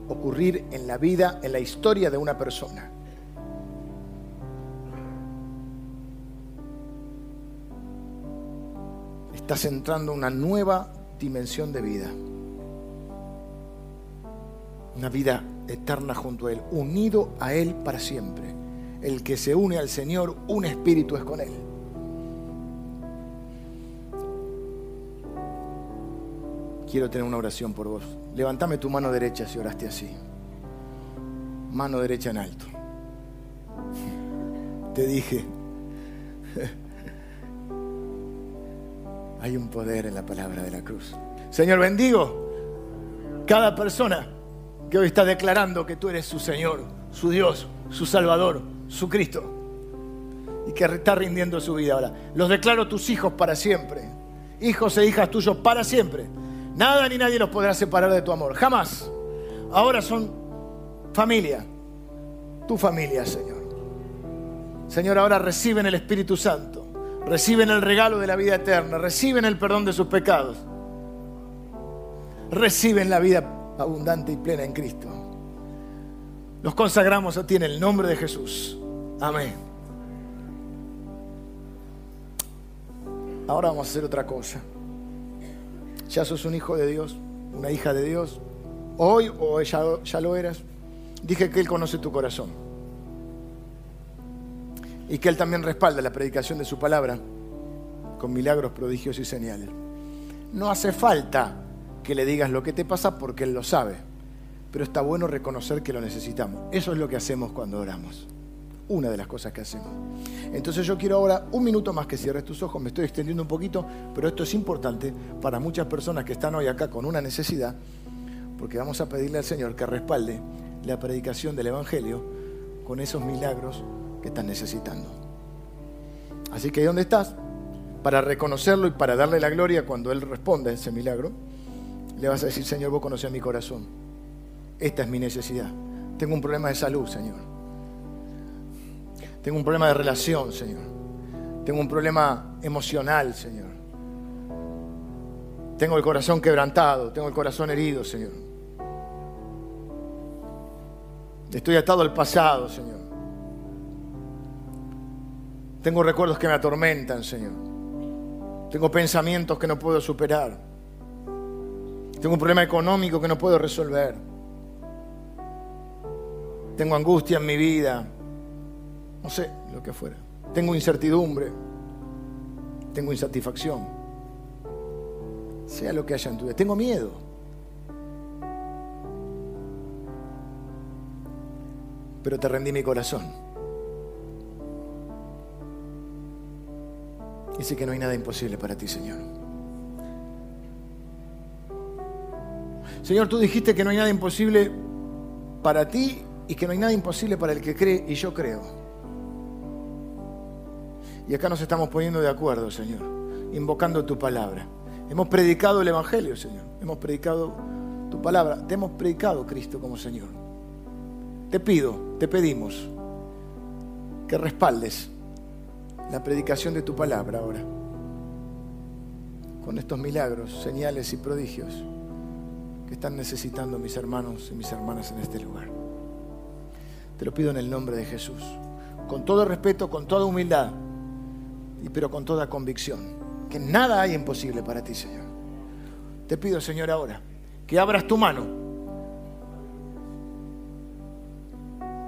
ocurrir en la vida, en la historia de una persona. estás entrando en una nueva dimensión de vida. Una vida eterna junto a Él, unido a Él para siempre. El que se une al Señor, un espíritu es con Él. Quiero tener una oración por vos. Levantame tu mano derecha si oraste así. Mano derecha en alto. Te dije. Hay un poder en la palabra de la cruz. Señor, bendigo cada persona que hoy está declarando que tú eres su Señor, su Dios, su Salvador, su Cristo. Y que está rindiendo su vida ahora. Los declaro tus hijos para siempre. Hijos e hijas tuyos para siempre. Nada ni nadie los podrá separar de tu amor. Jamás. Ahora son familia. Tu familia, Señor. Señor, ahora reciben el Espíritu Santo reciben el regalo de la vida eterna, reciben el perdón de sus pecados, reciben la vida abundante y plena en Cristo. Los consagramos a ti en el nombre de Jesús. Amén. Ahora vamos a hacer otra cosa. Ya sos un hijo de Dios, una hija de Dios. Hoy o ya, ya lo eras. Dije que Él conoce tu corazón y que Él también respalda la predicación de su palabra con milagros, prodigios y señales. No hace falta que le digas lo que te pasa porque Él lo sabe, pero está bueno reconocer que lo necesitamos. Eso es lo que hacemos cuando oramos. Una de las cosas que hacemos. Entonces yo quiero ahora un minuto más que cierres tus ojos, me estoy extendiendo un poquito, pero esto es importante para muchas personas que están hoy acá con una necesidad, porque vamos a pedirle al Señor que respalde la predicación del Evangelio con esos milagros que estás necesitando. Así que ahí donde estás, para reconocerlo y para darle la gloria cuando Él responda a ese milagro, le vas a decir, Señor, vos conocés mi corazón. Esta es mi necesidad. Tengo un problema de salud, Señor. Tengo un problema de relación, Señor. Tengo un problema emocional, Señor. Tengo el corazón quebrantado, tengo el corazón herido, Señor. Estoy atado al pasado, Señor. Tengo recuerdos que me atormentan, Señor. Tengo pensamientos que no puedo superar. Tengo un problema económico que no puedo resolver. Tengo angustia en mi vida. No sé lo que fuera. Tengo incertidumbre. Tengo insatisfacción. Sea lo que haya en tu vida. Tengo miedo. Pero te rendí mi corazón. Y sé que no hay nada imposible para ti, Señor. Señor, tú dijiste que no hay nada imposible para ti y que no hay nada imposible para el que cree y yo creo. Y acá nos estamos poniendo de acuerdo, Señor, invocando tu palabra. Hemos predicado el Evangelio, Señor. Hemos predicado tu palabra. Te hemos predicado Cristo como Señor. Te pido, te pedimos que respaldes la predicación de tu palabra ahora, con estos milagros, señales y prodigios que están necesitando mis hermanos y mis hermanas en este lugar. Te lo pido en el nombre de Jesús, con todo respeto, con toda humildad, pero con toda convicción, que nada hay imposible para ti, Señor. Te pido, Señor, ahora, que abras tu mano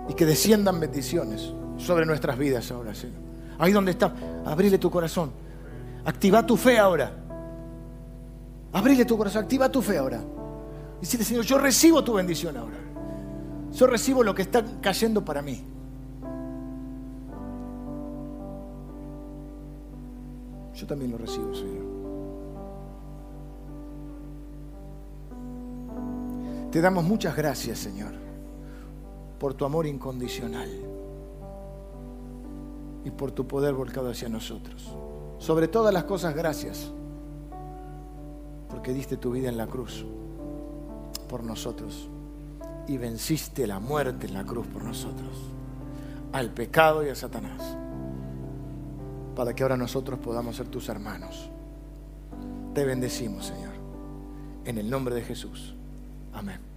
y que desciendan bendiciones sobre nuestras vidas ahora, Señor. Ahí donde está, abrile tu corazón. Activa tu fe ahora. Abrile tu corazón, activa tu fe ahora. Dile, Señor, yo recibo tu bendición ahora. Yo recibo lo que está cayendo para mí. Yo también lo recibo, Señor. Te damos muchas gracias, Señor, por tu amor incondicional y por tu poder volcado hacia nosotros. Sobre todas las cosas, gracias, porque diste tu vida en la cruz por nosotros y venciste la muerte en la cruz por nosotros, al pecado y a Satanás, para que ahora nosotros podamos ser tus hermanos. Te bendecimos, Señor, en el nombre de Jesús. Amén.